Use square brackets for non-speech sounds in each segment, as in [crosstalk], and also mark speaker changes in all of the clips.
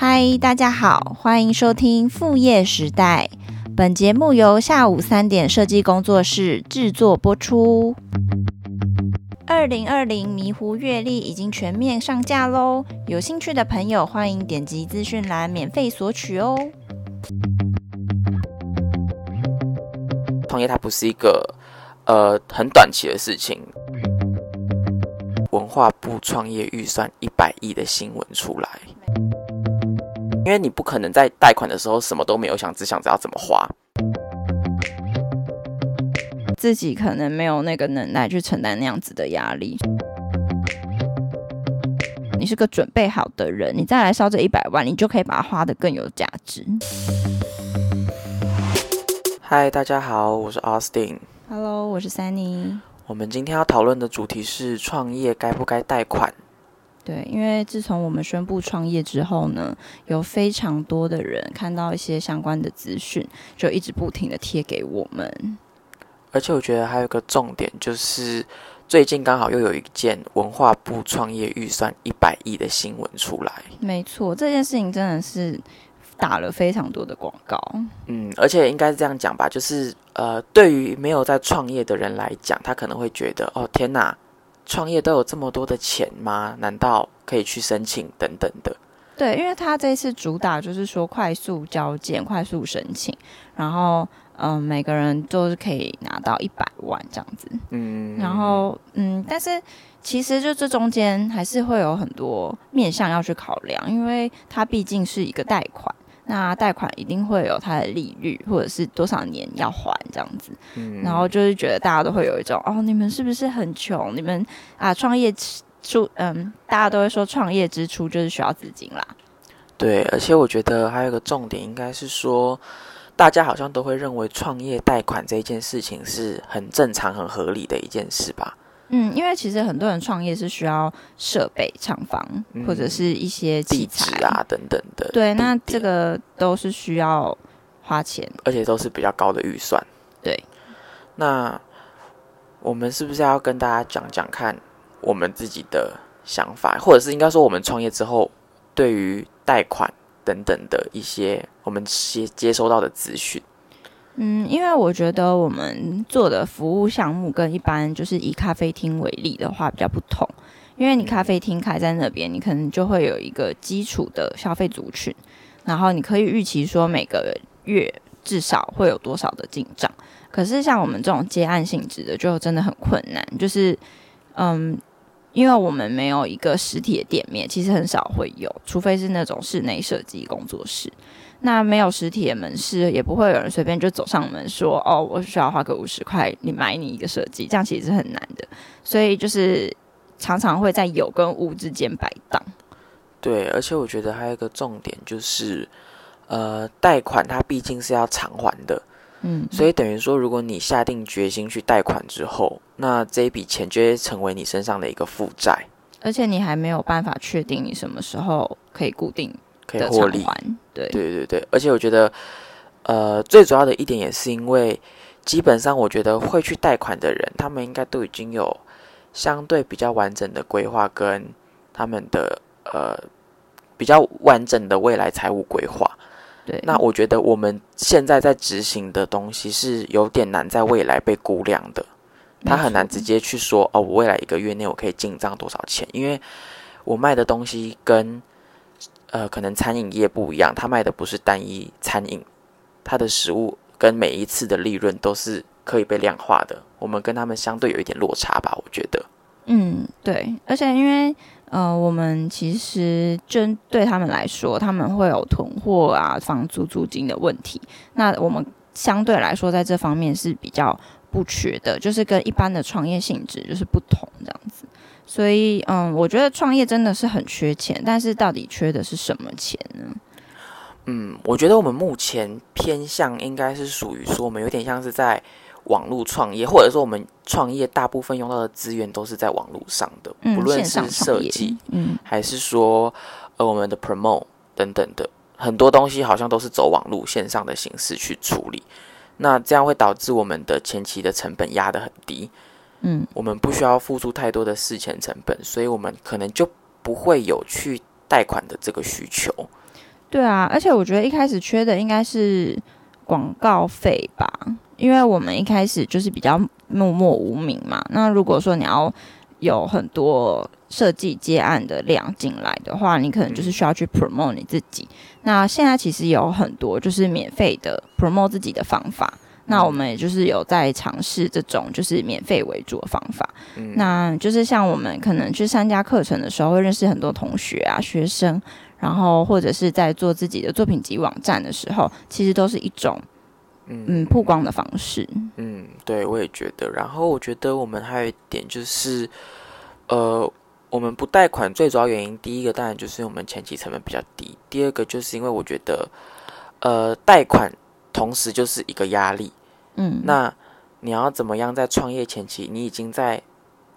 Speaker 1: 嗨，大家好，欢迎收听副业时代。本节目由下午三点设计工作室制作播出。二零二零迷糊月历已经全面上架喽，有兴趣的朋友欢迎点击资讯栏免费索取哦。
Speaker 2: 创业它不是一个呃很短期的事情。文化部创业预算一百亿的新闻出来。因为你不可能在贷款的时候什么都没有想，只想着要怎么花，
Speaker 1: 自己可能没有那个能耐去承担那样子的压力。你是个准备好的人，你再来烧这一百万，你就可以把它花得更有价值。
Speaker 2: 嗨，大家好，我是 Austin。
Speaker 1: Hello，我是 Sunny。
Speaker 2: 我们今天要讨论的主题是创业该不该贷款。
Speaker 1: 对，因为自从我们宣布创业之后呢，有非常多的人看到一些相关的资讯，就一直不停的贴给我们。
Speaker 2: 而且我觉得还有一个重点，就是最近刚好又有一件文化部创业预算一百亿的新闻出来。
Speaker 1: 没错，这件事情真的是打了非常多的广告。
Speaker 2: 嗯，而且应该是这样讲吧，就是呃，对于没有在创业的人来讲，他可能会觉得，哦，天哪！创业都有这么多的钱吗？难道可以去申请等等的？
Speaker 1: 对，因为他这次主打就是说快速交件、快速申请，然后嗯、呃，每个人都是可以拿到一百万这样子。嗯，然后嗯，但是其实就这中间还是会有很多面向要去考量，因为它毕竟是一个贷款。那贷款一定会有它的利率，或者是多少年要还这样子，嗯，然后就是觉得大家都会有一种哦，你们是不是很穷？你们啊，创业出嗯，大家都会说创业之初就是需要资金啦。
Speaker 2: 对，而且我觉得还有一个重点应该是说，大家好像都会认为创业贷款这件事情是很正常、很合理的一件事吧。
Speaker 1: 嗯，因为其实很多人创业是需要设备、厂房、嗯、或者是一些器材
Speaker 2: 啊等等的。
Speaker 1: 对，那这个都是需要花钱，
Speaker 2: 而且都是比较高的预算。
Speaker 1: 对，
Speaker 2: 那我们是不是要跟大家讲讲看我们自己的想法，或者是应该说我们创业之后对于贷款等等的一些我们接接收到的资讯？
Speaker 1: 嗯，因为我觉得我们做的服务项目跟一般就是以咖啡厅为例的话比较不同，因为你咖啡厅开在那边，你可能就会有一个基础的消费族群，然后你可以预期说每个月至少会有多少的进账。可是像我们这种接案性质的，就真的很困难，就是嗯，因为我们没有一个实体的店面，其实很少会有，除非是那种室内设计工作室。那没有实体的门市，也不会有人随便就走上门说：“哦，我需要花个五十块，你买你一个设计。”这样其实是很难的，所以就是常常会在有跟无之间摆荡。
Speaker 2: 对，而且我觉得还有一个重点就是，呃，贷款它毕竟是要偿还的，嗯，所以等于说，如果你下定决心去贷款之后，那这一笔钱就会成为你身上的一个负债，
Speaker 1: 而且你还没有办法确定你什么时候可以固定。
Speaker 2: 可以获利，
Speaker 1: 对
Speaker 2: 对对对，而且我觉得，呃，最主要的一点也是因为，基本上我觉得会去贷款的人，他们应该都已经有相对比较完整的规划跟他们的呃比较完整的未来财务规划。
Speaker 1: 对，
Speaker 2: 那我觉得我们现在在执行的东西是有点难在未来被估量的，他很难直接去说哦，我未来一个月内我可以进账多少钱，因为我卖的东西跟呃，可能餐饮业不一样，他卖的不是单一餐饮，他的食物跟每一次的利润都是可以被量化的。我们跟他们相对有一点落差吧，我觉得。
Speaker 1: 嗯，对，而且因为呃，我们其实针对他们来说，他们会有囤货啊、房租租金的问题。那我们相对来说，在这方面是比较不缺的，就是跟一般的创业性质就是不同这样。所以，嗯，我觉得创业真的是很缺钱，但是到底缺的是什么钱呢？
Speaker 2: 嗯，我觉得我们目前偏向应该是属于说，我们有点像是在网络创业，或者说我们创业大部分用到的资源都是在网络上的，嗯、不论是设计，嗯，还是说呃我们的 promote 等等的很多东西，好像都是走网络线上的形式去处理。那这样会导致我们的前期的成本压得很低。嗯，我们不需要付出太多的事前成本，所以我们可能就不会有去贷款的这个需求。
Speaker 1: 对啊，而且我觉得一开始缺的应该是广告费吧，因为我们一开始就是比较默默无名嘛。那如果说你要有很多设计接案的量进来的话，你可能就是需要去 promote 你自己。那现在其实有很多就是免费的 promote 自己的方法。那我们也就是有在尝试这种就是免费为主的方法。嗯，那就是像我们可能去参加课程的时候，会认识很多同学啊、学生，然后或者是在做自己的作品集网站的时候，其实都是一种嗯曝光的方式。
Speaker 2: 嗯，对，我也觉得。然后我觉得我们还有一点就是，呃。我们不贷款最主要原因，第一个当然就是我们前期成本比较低，第二个就是因为我觉得，呃，贷款同时就是一个压力。嗯，那你要怎么样在创业前期，你已经在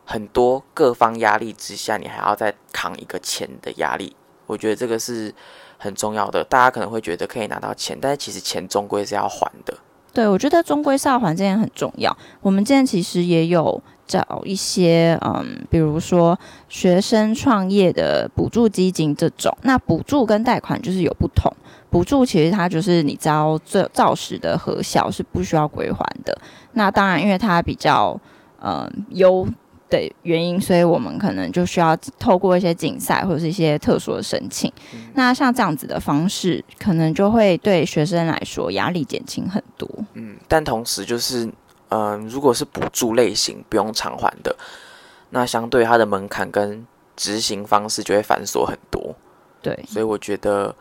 Speaker 2: 很多各方压力之下，你还要再扛一个钱的压力？我觉得这个是很重要的。大家可能会觉得可以拿到钱，但是其实钱终归是要还的。
Speaker 1: 对，我觉得终归是要还，这点很重要。我们今天其实也有。找一些嗯，比如说学生创业的补助基金这种，那补助跟贷款就是有不同。补助其实它就是你招这造时的核销是不需要归还的。那当然，因为它比较嗯优的原因，所以我们可能就需要透过一些竞赛或者是一些特殊的申请。嗯。那像这样子的方式，可能就会对学生来说压力减轻很多。
Speaker 2: 嗯，但同时就是。嗯，如果是补助类型不用偿还的，那相对它的门槛跟执行方式就会繁琐很多。
Speaker 1: 对，
Speaker 2: 所以我觉得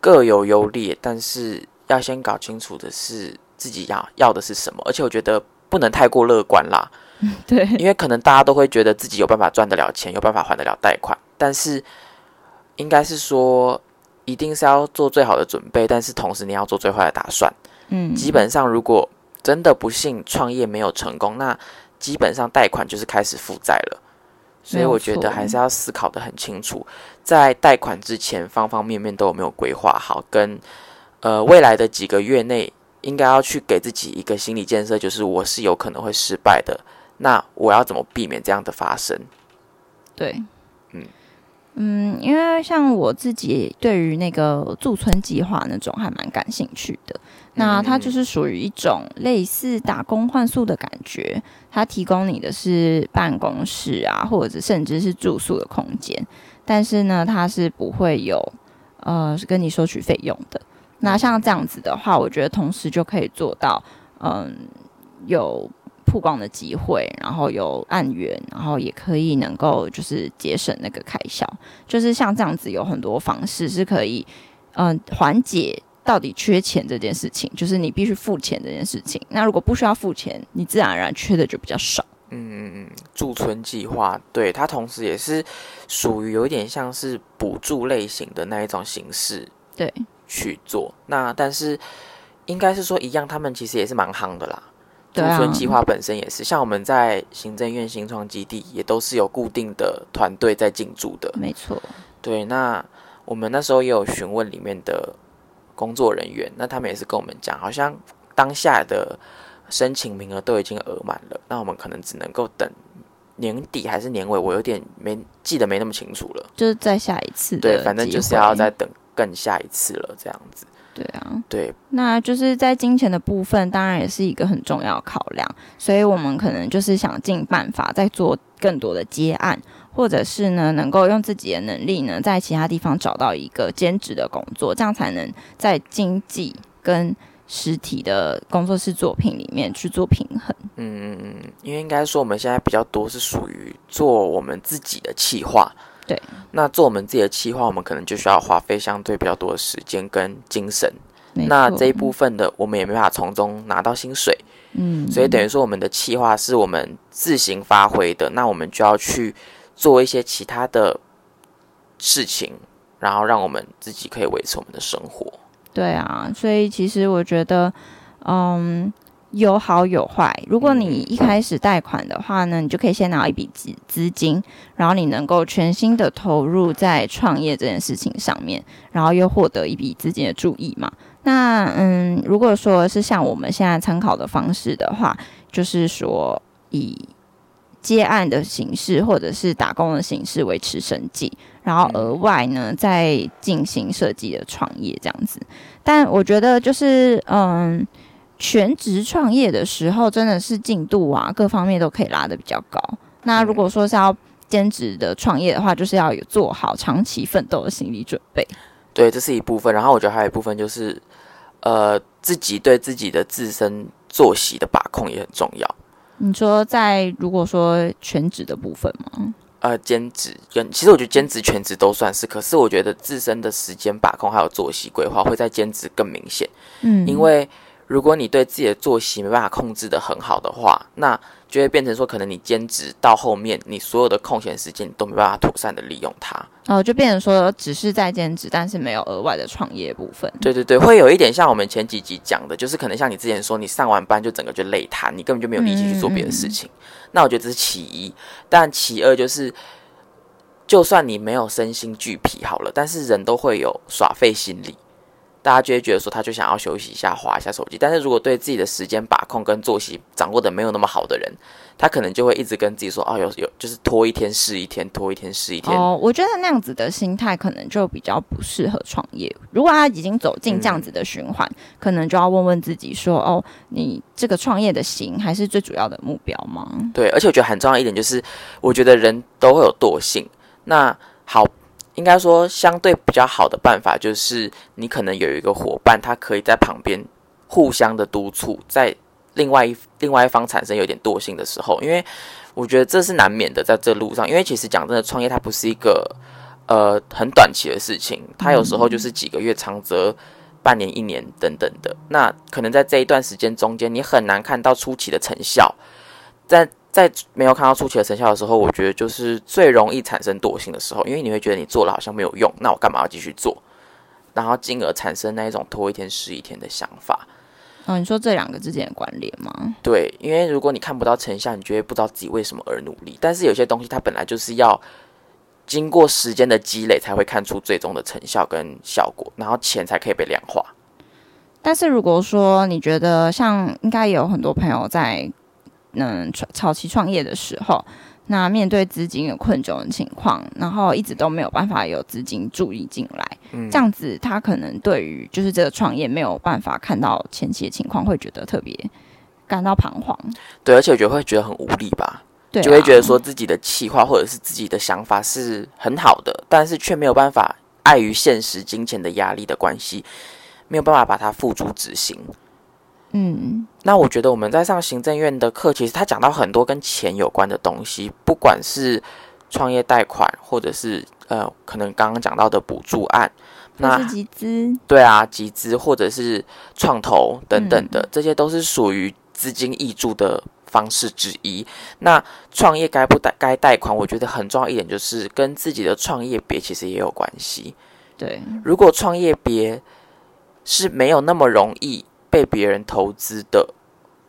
Speaker 2: 各有优劣，但是要先搞清楚的是自己要要的是什么，而且我觉得不能太过乐观啦。[laughs]
Speaker 1: 对，
Speaker 2: 因为可能大家都会觉得自己有办法赚得了钱，有办法还得了贷款，但是应该是说一定是要做最好的准备，但是同时你要做最坏的打算。嗯，基本上如果。真的不幸创业没有成功，那基本上贷款就是开始负债了。所以我觉得还是要思考的很清楚，在贷款之前方方面面都有没有规划好，跟呃未来的几个月内应该要去给自己一个心理建设，就是我是有可能会失败的，那我要怎么避免这样的发生？
Speaker 1: 对，嗯。嗯，因为像我自己对于那个驻村计划那种还蛮感兴趣的。那它就是属于一种类似打工换宿的感觉，它提供你的是办公室啊，或者甚至是住宿的空间，但是呢，它是不会有呃跟你收取费用的。那像这样子的话，我觉得同时就可以做到，嗯，有。曝光的机会，然后有案源，然后也可以能够就是节省那个开销，就是像这样子有很多方式是可以，嗯，缓解到底缺钱这件事情，就是你必须付钱这件事情。那如果不需要付钱，你自然而然缺的就比较少。
Speaker 2: 嗯嗯嗯，驻村计划，对，它同时也是属于有点像是补助类型的那一种形式，
Speaker 1: 对，去
Speaker 2: 做。那但是应该是说一样，他们其实也是蛮夯的啦。驻村计划本身也是，像我们在行政院新创基地，也都是有固定的团队在进驻的。
Speaker 1: 没错，
Speaker 2: 对。那我们那时候也有询问里面的工作人员，那他们也是跟我们讲，好像当下的申请名额都已经额满了，那我们可能只能够等年底还是年尾，我有点没记得没那么清楚了。
Speaker 1: 就是再下一次，
Speaker 2: 对，反正就是要再等更下一次了，这样子。
Speaker 1: 对啊，
Speaker 2: 对，
Speaker 1: 那就是在金钱的部分，当然也是一个很重要的考量，所以我们可能就是想尽办法再做更多的接案，或者是呢，能够用自己的能力呢，在其他地方找到一个兼职的工作，这样才能在经济跟实体的工作室作品里面去做平衡。
Speaker 2: 嗯嗯嗯，因为应该说我们现在比较多是属于做我们自己的企划。
Speaker 1: 对，
Speaker 2: 那做我们自己的企划，我们可能就需要花费相对比较多的时间跟精神。那这一部分的，我们也没办法从中拿到薪水。嗯，所以等于说，我们的企划是我们自行发挥的。那我们就要去做一些其他的事情，然后让我们自己可以维持我们的生活。
Speaker 1: 对啊，所以其实我觉得，嗯。有好有坏。如果你一开始贷款的话呢，你就可以先拿一笔资资金，然后你能够全心的投入在创业这件事情上面，然后又获得一笔资金的注意嘛。那嗯，如果说是像我们现在参考的方式的话，就是说以接案的形式或者是打工的形式维持生计，然后额外呢再进行设计的创业这样子。但我觉得就是嗯，全职创业的时候真的是进度啊各方面都可以拉得比较高。那如果说是要兼职的创业的话，就是要有做好长期奋斗的心理准备。
Speaker 2: 对，这是一部分。然后我觉得还有一部分就是，呃，自己对自己的自身作息的把控也很重要。
Speaker 1: 你说在如果说全职的部分吗？
Speaker 2: 呃，兼职跟其实我觉得兼职、全职都算是，可是我觉得自身的时间把控还有作息规划会在兼职更明显。嗯，因为如果你对自己的作息没办法控制的很好的话，那就会变成说，可能你兼职到后面，你所有的空闲时间你都没办法妥善的利用它。
Speaker 1: 哦，就变成说，只是在兼职，但是没有额外的创业部分。
Speaker 2: 对对对，会有一点像我们前几集讲的，就是可能像你之前说，你上完班就整个就累瘫，你根本就没有力气去做别的事情。嗯、那我觉得这是其一，但其二就是，就算你没有身心俱疲好了，但是人都会有耍废心理。大家就会觉得说，他就想要休息一下，划一下手机。但是如果对自己的时间把控跟作息掌握的没有那么好的人，他可能就会一直跟自己说：“哦，有有，就是拖一天是一天，拖一天是一天。”
Speaker 1: 哦，我觉得那样子的心态可能就比较不适合创业。如果他已经走进这样子的循环，嗯、可能就要问问自己说：“哦，你这个创业的型还是最主要的目标吗？”
Speaker 2: 对，而且我觉得很重要一点就是，我觉得人都会有惰性。那好。应该说，相对比较好的办法就是，你可能有一个伙伴，他可以在旁边互相的督促，在另外一另外一方产生有点惰性的时候，因为我觉得这是难免的，在这路上，因为其实讲真的，创业它不是一个呃很短期的事情，它有时候就是几个月，长则半年、一年等等的。那可能在这一段时间中间，你很难看到初期的成效，在。在没有看到初期的成效的时候，我觉得就是最容易产生惰性的时候，因为你会觉得你做了好像没有用，那我干嘛要继续做？然后进而产生那一种拖一天是一天的想法。
Speaker 1: 哦，你说这两个之间的关联吗？
Speaker 2: 对，因为如果你看不到成效，你就会不知道自己为什么而努力。但是有些东西它本来就是要经过时间的积累才会看出最终的成效跟效果，然后钱才可以被量化。
Speaker 1: 但是如果说你觉得像应该也有很多朋友在。嗯，早期创业的时候，那面对资金有困窘的情况，然后一直都没有办法有资金注意进来，嗯，这样子他可能对于就是这个创业没有办法看到前期的情况，会觉得特别感到彷徨。
Speaker 2: 对，而且我觉得会觉得很无力吧，对啊，就会觉得说自己的计划或者是自己的想法是很好的，但是却没有办法碍于现实金钱的压力的关系，没有办法把它付诸执行。嗯，那我觉得我们在上行政院的课，其实他讲到很多跟钱有关的东西，不管是创业贷款，或者是呃，可能刚刚讲到的补助案，那
Speaker 1: 集资，
Speaker 2: 对啊，集资或者是创投等等的，这些都是属于资金挹注的方式之一。那创业该不贷该贷款，我觉得很重要一点就是跟自己的创业别其实也有关系。
Speaker 1: 对，
Speaker 2: 如果创业别是没有那么容易。被别人投资的，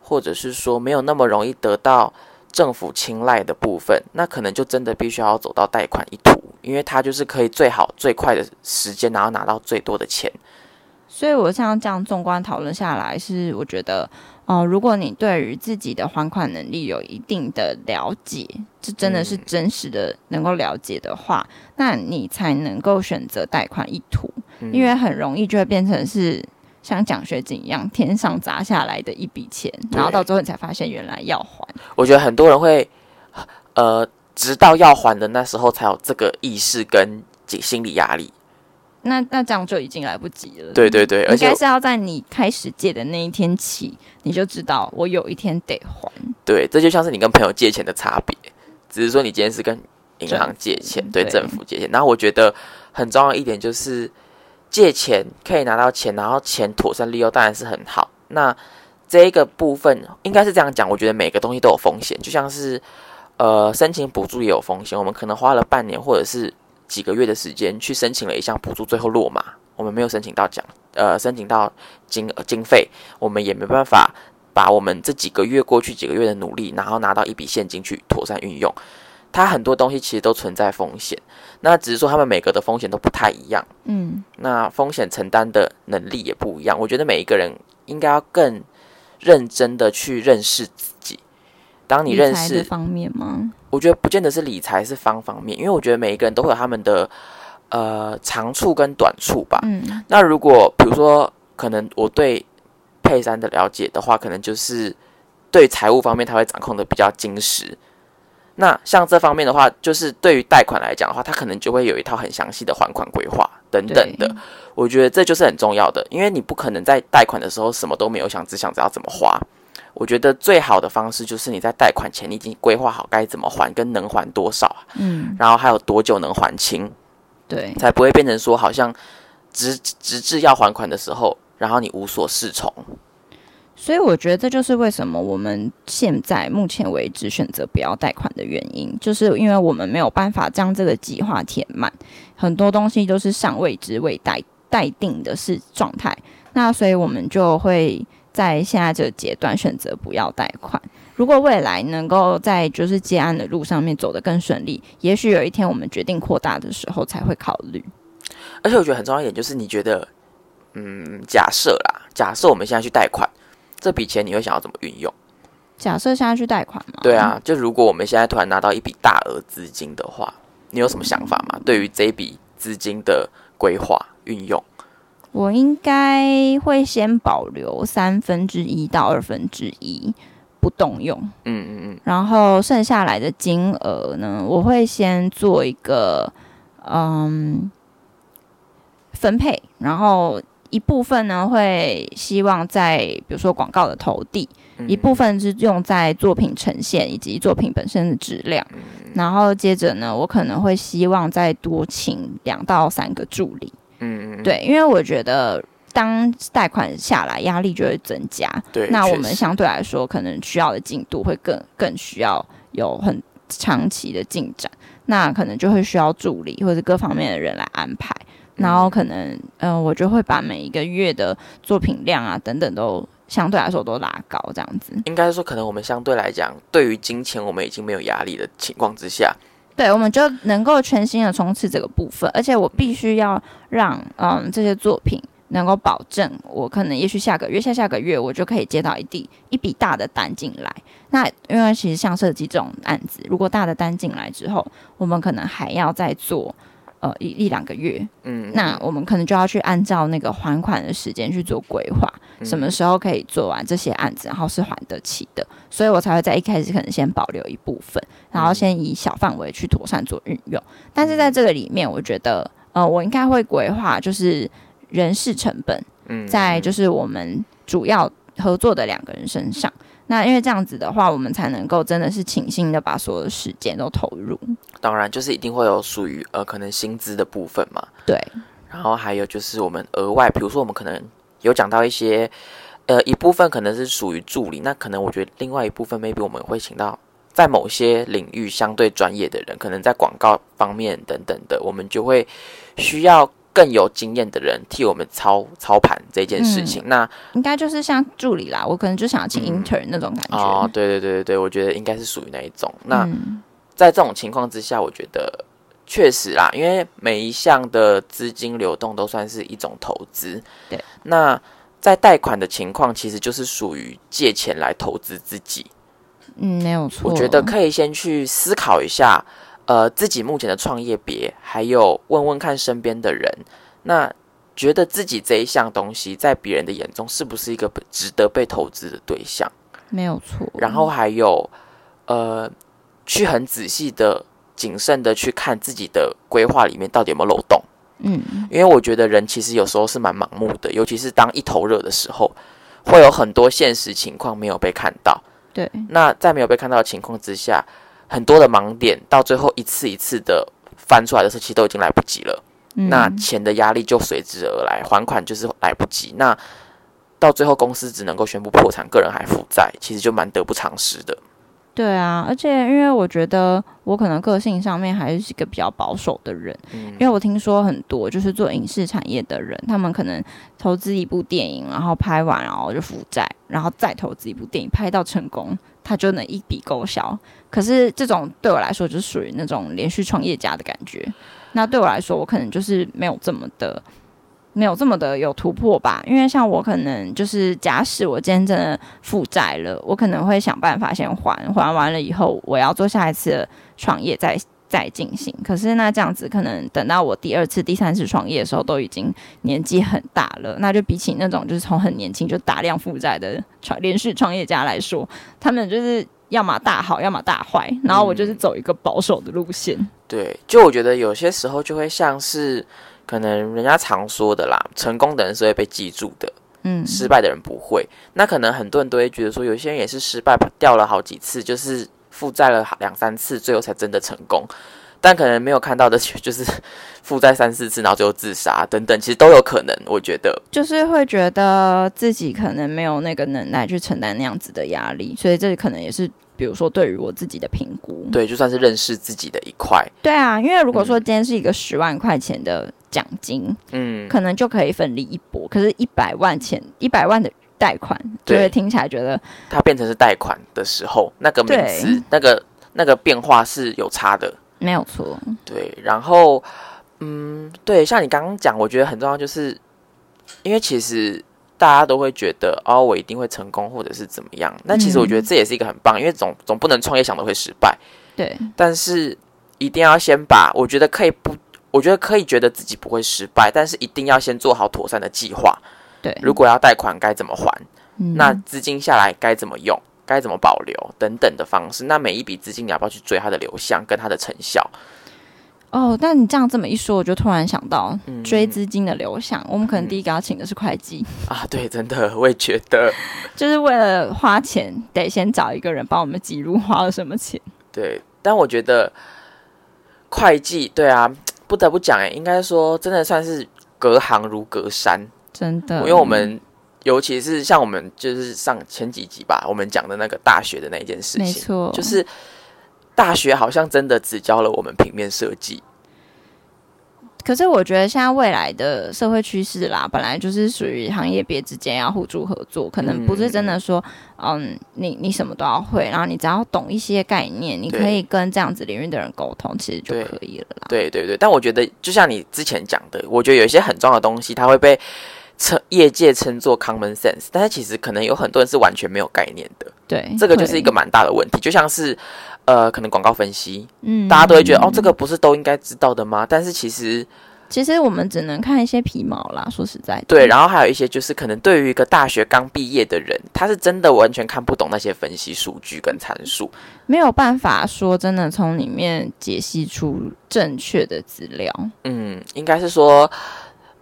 Speaker 2: 或者是说没有那么容易得到政府青睐的部分，那可能就真的必须要走到贷款一途，因为它就是可以最好最快的时间，然后拿到最多的钱。
Speaker 1: 所以，我像这样纵观讨论下来，是我觉得，哦、呃，如果你对于自己的还款能力有一定的了解，这真的是真实的能够了解的话，嗯、那你才能够选择贷款一途，嗯、因为很容易就会变成是。像奖学金一样，天上砸下来的一笔钱，然后到最后你才发现原来要还。
Speaker 2: 我觉得很多人会，呃，直到要还的那时候才有这个意识跟心理压力。
Speaker 1: 那那这样就已经来不及了。
Speaker 2: 对对对，
Speaker 1: 应该是要在你开始借的那一天起，你就知道我有一天得还。
Speaker 2: 对，这就像是你跟朋友借钱的差别，只是说你今天是跟银行借钱，对，对政府借钱。然后我觉得很重要一点就是。借钱可以拿到钱，然后钱妥善利用当然是很好。那这一个部分应该是这样讲，我觉得每个东西都有风险，就像是呃申请补助也有风险。我们可能花了半年或者是几个月的时间去申请了一项补助，最后落马，我们没有申请到奖，呃，申请到经经费，我们也没办法把我们这几个月过去几个月的努力，然后拿到一笔现金去妥善运用。它很多东西其实都存在风险，那只是说他们每个的风险都不太一样，嗯，那风险承担的能力也不一样。我觉得每一个人应该要更认真的去认识自己，当你认识
Speaker 1: 方面吗？
Speaker 2: 我觉得不见得是理财是方方面，因为我觉得每一个人都会有他们的呃长处跟短处吧。嗯，那如果比如说，可能我对佩珊的了解的话，可能就是对财务方面他会掌控的比较精实。那像这方面的话，就是对于贷款来讲的话，他可能就会有一套很详细的还款规划等等的。我觉得这就是很重要的，因为你不可能在贷款的时候什么都没有想，只想着要怎么花。我觉得最好的方式就是你在贷款前你已经规划好该怎么还，跟能还多少，嗯，然后还有多久能还清，
Speaker 1: 对，
Speaker 2: 才不会变成说好像直直至要还款的时候，然后你无所适从。
Speaker 1: 所以我觉得这就是为什么我们现在目前为止选择不要贷款的原因，就是因为我们没有办法将这个计划填满，很多东西都是尚未知未待待定的是状态，那所以我们就会在现在这个阶段选择不要贷款。如果未来能够在就是接案的路上面走得更顺利，也许有一天我们决定扩大的时候才会考虑。
Speaker 2: 而且我觉得很重要一点就是，你觉得，嗯，假设啦，假设我们现在去贷款。这笔钱你会想要怎么运用？
Speaker 1: 假设现在去贷款吗？
Speaker 2: 对啊，就如果我们现在突然拿到一笔大额资金的话，你有什么想法吗？对于这笔资金的规划运用，
Speaker 1: 我应该会先保留三分之一到二分之一不动用。嗯嗯嗯。然后剩下来的金额呢，我会先做一个嗯分配，然后。一部分呢，会希望在比如说广告的投递，一部分是用在作品呈现以及作品本身的质量，然后接着呢，我可能会希望再多请两到三个助理。嗯，对，因为我觉得当贷款下来，压力就会增加。对，那我们相对来说，可能需要的进度会更更需要有很长期的进展，那可能就会需要助理或者各方面的人来安排。然后可能，嗯、呃，我就会把每一个月的作品量啊等等都相对来说都拉高，这样子。
Speaker 2: 应该说，可能我们相对来讲，对于金钱我们已经没有压力的情况之下，
Speaker 1: 对，我们就能够全心的冲刺这个部分。而且我必须要让，嗯，这些作品能够保证，我可能也许下个月、下下个月我就可以接到一地一笔大的单进来。那因为其实像设计这种案子，如果大的单进来之后，我们可能还要再做。呃，一一两个月，嗯，那我们可能就要去按照那个还款的时间去做规划，嗯，什么时候可以做完这些案子，然后是还得起的，所以我才会在一开始可能先保留一部分，然后先以小范围去妥善做运用。但是在这个里面，我觉得，呃，我应该会规划就是人事成本，嗯，在就是我们主要合作的两个人身上。那因为这样子的话，我们才能够真的是倾心的把所有的时间都投入。
Speaker 2: 当然，就是一定会有属于呃可能薪资的部分嘛。
Speaker 1: 对。
Speaker 2: 然后还有就是我们额外，比如说我们可能有讲到一些呃一部分可能是属于助理，那可能我觉得另外一部分 maybe 我们会请到在某些领域相对专业的人，可能在广告方面等等的，我们就会需要。更有经验的人替我们操操盘这件事情，嗯、那
Speaker 1: 应该就是像助理啦。我可能就想要请 intern 那种感觉。
Speaker 2: 嗯、哦，对对对对对，我觉得应该是属于那一种。那、嗯、在这种情况之下，我觉得确实啦，因为每一项的资金流动都算是一种投资。
Speaker 1: 对，
Speaker 2: 那在贷款的情况，其实就是属于借钱来投资自己。
Speaker 1: 嗯，没有错。
Speaker 2: 我觉得可以先去思考一下。呃，自己目前的创业别，还有问问看身边的人，那觉得自己这一项东西在别人的眼中是不是一个值得被投资的对象？
Speaker 1: 没有错。
Speaker 2: 然后还有，呃，去很仔细的、谨慎的去看自己的规划里面到底有没有漏洞。嗯，因为我觉得人其实有时候是蛮盲目的，尤其是当一头热的时候，会有很多现实情况没有被看到。
Speaker 1: 对。
Speaker 2: 那在没有被看到的情况之下。很多的盲点，到最后一次一次的翻出来的时候，其实都已经来不及了。嗯、那钱的压力就随之而来，还款就是来不及。那到最后公司只能够宣布破产，个人还负债，其实就蛮得不偿失的。
Speaker 1: 对啊，而且因为我觉得我可能个性上面还是一个比较保守的人，嗯、因为我听说很多就是做影视产业的人，他们可能投资一部电影，然后拍完然后就负债，然后再投资一部电影，拍到成功，他就能一笔勾销。可是这种对我来说就属于那种连续创业家的感觉。那对我来说，我可能就是没有这么的没有这么的有突破吧。因为像我可能就是，假使我今天真的负债了，我可能会想办法先还，还完了以后，我要做下一次的创业再再进行。可是那这样子，可能等到我第二次、第三次创业的时候，都已经年纪很大了。那就比起那种就是从很年轻就大量负债的创连续创业家来说，他们就是。要么大好，要么大坏，然后我就是走一个保守的路线。嗯。
Speaker 2: 对，就我觉得有些时候就会像是，可能人家常说的啦，成功的人是会被记住的，嗯，失败的人不会。那可能很多人都会觉得说，有些人也是失败掉了好几次，就是负债了两三次，最后才真的成功。但可能没有看到的 [laughs] 就是负债三四次，然后最后自杀等等，其实都有可能。我觉得
Speaker 1: 就是会觉得自己可能没有那个能耐去承担那样子的压力，所以这可能也是比如说对于我自己的评估。
Speaker 2: 对，就算是认识自己的一块。
Speaker 1: 对啊，因为如果说今天是一个十万块钱的奖金，嗯，可能就可以奋力一搏。可是，一百万钱，一百万的贷款，就会听起来觉得
Speaker 2: 它变成是贷款的时候，那个名词，那个那个变化是有差的。
Speaker 1: 没有错，
Speaker 2: 对，然后，嗯，对，像你刚刚讲，我觉得很重要，就是因为其实大家都会觉得，哦，我一定会成功，或者是怎么样。那其实我觉得这也是一个很棒，嗯、因为总总不能创业想的会失败，
Speaker 1: 对。
Speaker 2: 但是一定要先把，我觉得可以不，我觉得可以觉得自己不会失败，但是一定要先做好妥善的计划。
Speaker 1: 对，
Speaker 2: 如果要贷款该怎么还？
Speaker 1: 嗯、
Speaker 2: 那资金下来该怎么用？该怎么保留等等的方式，那每一笔资金你要不要去追它的流向跟它的成效？
Speaker 1: 哦，但你这样这么一说，我就突然想到，嗯、追资金的流向，我们可能第一个要请的是会计、
Speaker 2: 嗯、啊。对，真的，我也觉得，
Speaker 1: 就是为了花钱，得先找一个人帮我们记录花了什么钱。
Speaker 2: 对，但我觉得会计，对啊，不得不讲，哎，应该说真的算是隔行如隔山，
Speaker 1: 真的，
Speaker 2: 因为我们。尤其是像我们就是上前几集吧，我们讲的那个大学的那件事情，没错，就是大学好像真的只教了我们平面设计。
Speaker 1: 可是我觉得现在未来的社会趋势啦，本来就是属于行业别之间要互助合作，可能不是真的说，嗯，嗯，你你什么都要会，然后你只要懂一些概念，你可以跟这样子领域的人沟通，其实就可以了啦。
Speaker 2: 对对对，但我觉得就像你之前讲的，我觉得有一些很重要的东西，它会被。称业界称作 common sense，但是其实可能有很多人是完全没有概念的。
Speaker 1: 对，
Speaker 2: 这个就是一个蛮大的问题。就像是呃，可能广告分析，嗯，大家都会觉得哦，这个不是都应该知道的吗？但是其实，
Speaker 1: 其实我们只能看一些皮毛啦。说实在的，
Speaker 2: 对。然后还有一些就是可能对于一个大学刚毕业的人，他是真的完全看不懂那些分析数据跟参数，
Speaker 1: 没有办法说真的从里面解析出正确的资料。
Speaker 2: 嗯，应该是说。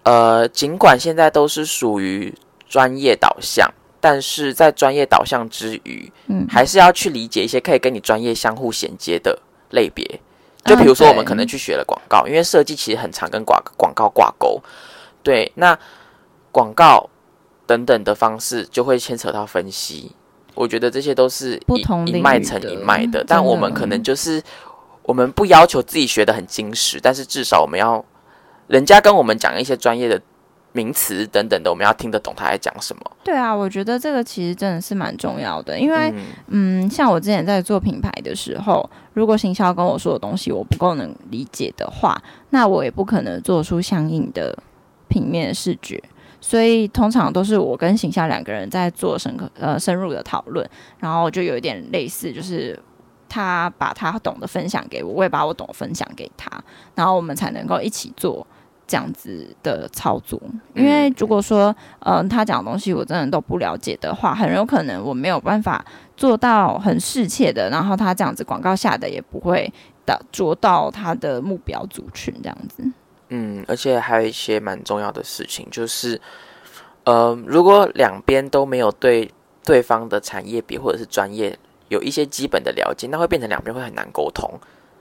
Speaker 2: 呃，尽管现在都是属于专业导向，但是在专业导向之余，嗯，还是要去理解一些可以跟你专业相互衔接的类别。就比如说，我们可能去学了广告，因为设计其实很常跟广广告挂钩。对，那广告等等的方式就会牵扯到分析。我觉得这些都是一一脉成一脉的，但我们可能就是我们不要求自己学的很精实，但是至少我们要。人家跟我们讲一些专业的名词等等的，我们要听得懂他在讲什么。
Speaker 1: 对啊，我觉得这个其实真的是蛮重要的，因为嗯，嗯，像我之前在做品牌的时候，如果行销跟我说的东西我不够能理解的话，那我也不可能做出相应的平面视觉。所以通常都是我跟行销两个人在做深刻呃深入的讨论，然后就有一点类似，就是。他把他懂的分享给我，我也把我懂的分享给他，然后我们才能够一起做这样子的操作。因为如果说，嗯、呃，他讲的东西我真的都不了解的话，很有可能我没有办法做到很适切的，然后他这样子广告下的也不会的着到他的目标族群这样子。
Speaker 2: 嗯，而且还有一些蛮重要的事情，就是，呃，如果两边都没有对对方的产业比或者是专业。有一些基本的了解，那会变成两边会很难沟通。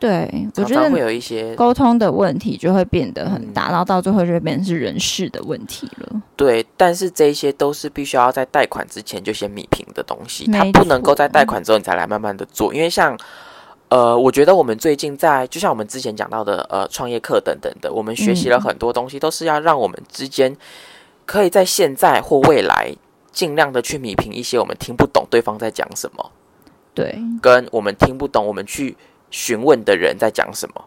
Speaker 1: 对，我觉得会有一些沟通的问题，就会变得很大，嗯，然后到最后就会变成是人事的问题了。
Speaker 2: 对，但是这些都是必须要在贷款之前就先米平的东西，它不能够在贷款之后你才来慢慢的做。因为像呃，我觉得我们最近在，就像我们之前讲到的呃创业课等等的，我们学习了很多东西，都是要让我们之间可以在现在或未来尽量的去弭平一些我们听不懂对方在讲什么。
Speaker 1: 对，
Speaker 2: 跟我们听不懂，我们去询问的人在讲什么。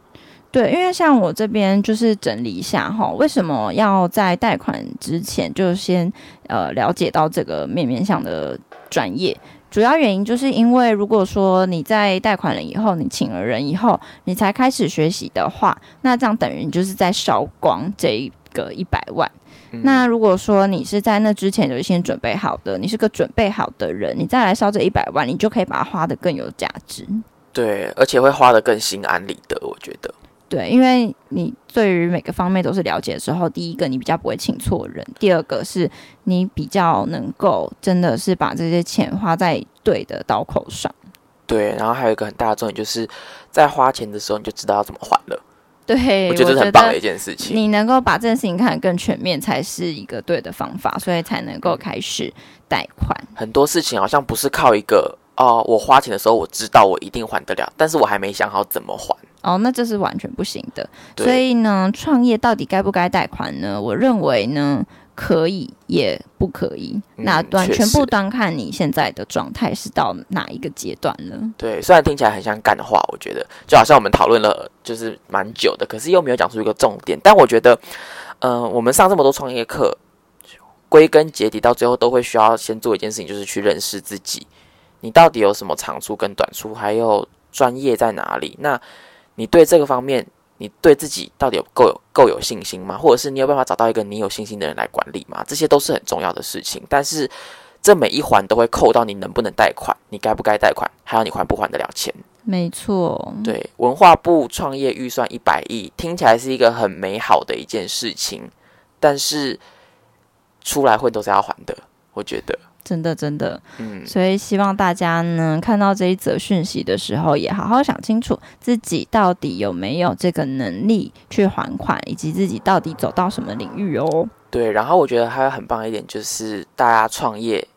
Speaker 1: 对，因为像我这边就是整理一下哈，为什么要在贷款之前就先呃了解到这个面面向的专业？主要原因就是因为如果说你在贷款了以后，你请了人以后，你才开始学习的话，那这样等于你就是在烧光这一个一百万。嗯。那如果说你是在那之前就先准备好的，你是个准备好的人，你再来烧这一百万，你就可以把它花得更有价值。
Speaker 2: 对，而且会花的更心安理得，我觉得。
Speaker 1: 对，因为你对于每个方面都是了解的时候，第一个你比较不会请错人，第二个是你比较能够真的是把这些钱花在对的刀口上。
Speaker 2: 对，然后还有一个很大的重点，就是在花钱的时候你就知道要怎么还了。
Speaker 1: 对，
Speaker 2: 我觉得很棒的一件事情。
Speaker 1: 你能够把这件事情看得更全面，才是一个对的方法，所以才能够开始贷款。
Speaker 2: 很多事情好像不是靠一个哦，我花钱的时候我知道我一定还得了，但是我还没想好怎么还。
Speaker 1: 哦，那这是完全不行的。所以呢，创业到底该不该贷款呢？我认为呢，可以也不可以。嗯、那端全部端看你现在的状态是到哪一个阶段了。
Speaker 2: 对，虽然听起来很像干话，我觉得就好像我们讨论了就是蛮久的，可是又没有讲出一个重点。但我觉得，嗯、呃，我们上这么多创业课，归根结底到最后都会需要先做一件事情，就是去认识自己，你到底有什么长处跟短处，还有专业在哪里？那你对这个方面，你对自己到底有够有够有信心吗？或者是你有办法找到一个你有信心的人来管理吗？这些都是很重要的事情。但是这每一环都会扣到你能不能贷款，你该不该贷款，还有你还不还得了钱。
Speaker 1: 没错，
Speaker 2: 对，文化部创业预算一百亿，听起来是一个很美好的一件事情，但是出来混都是要还的，我觉得。
Speaker 1: 真的，真的，嗯，所以希望大家呢看到这一则讯息的时候，也好好想清楚自己到底有没有这个能力去还款，以及自己到底走到什么领域哦。
Speaker 2: 对，然后我觉得还有很棒一点就是，大家创业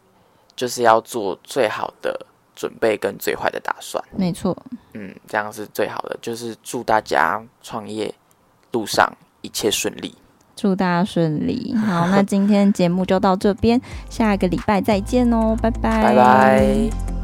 Speaker 2: 就是要做最好的准备跟最坏的打算。
Speaker 1: 没错，
Speaker 2: 嗯，这样是最好的。就是祝大家创业路上一切顺利。
Speaker 1: 祝大家顺利。[laughs] 好，那今天节目就到这边，下个礼拜再见哦，拜拜。
Speaker 2: 拜拜。